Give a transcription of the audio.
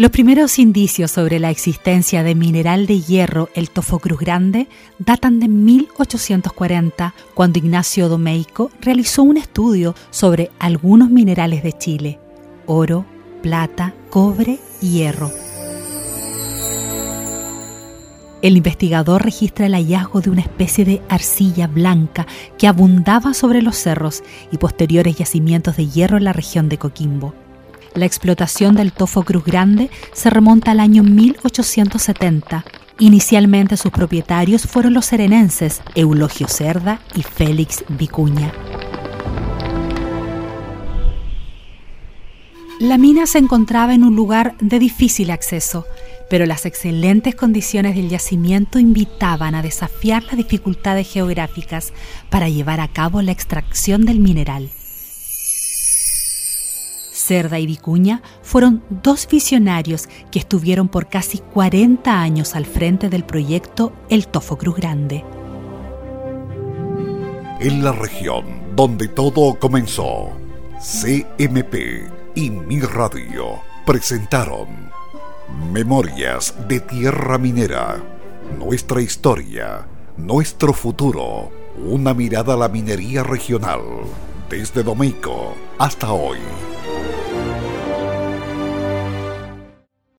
Los primeros indicios sobre la existencia de mineral de hierro, el Tofo Cruz Grande, datan de 1840, cuando Ignacio Domeico realizó un estudio sobre algunos minerales de Chile, oro, plata, cobre y hierro. El investigador registra el hallazgo de una especie de arcilla blanca que abundaba sobre los cerros y posteriores yacimientos de hierro en la región de Coquimbo. La explotación del tofo Cruz Grande se remonta al año 1870. Inicialmente sus propietarios fueron los serenenses Eulogio Cerda y Félix Vicuña. La mina se encontraba en un lugar de difícil acceso, pero las excelentes condiciones del yacimiento invitaban a desafiar las dificultades geográficas para llevar a cabo la extracción del mineral. Cerda y Vicuña fueron dos visionarios que estuvieron por casi 40 años al frente del proyecto El Tofo Cruz Grande. En la región donde todo comenzó, CMP y Mi Radio presentaron Memorias de Tierra Minera, nuestra historia, nuestro futuro, una mirada a la minería regional, desde Domeico hasta hoy.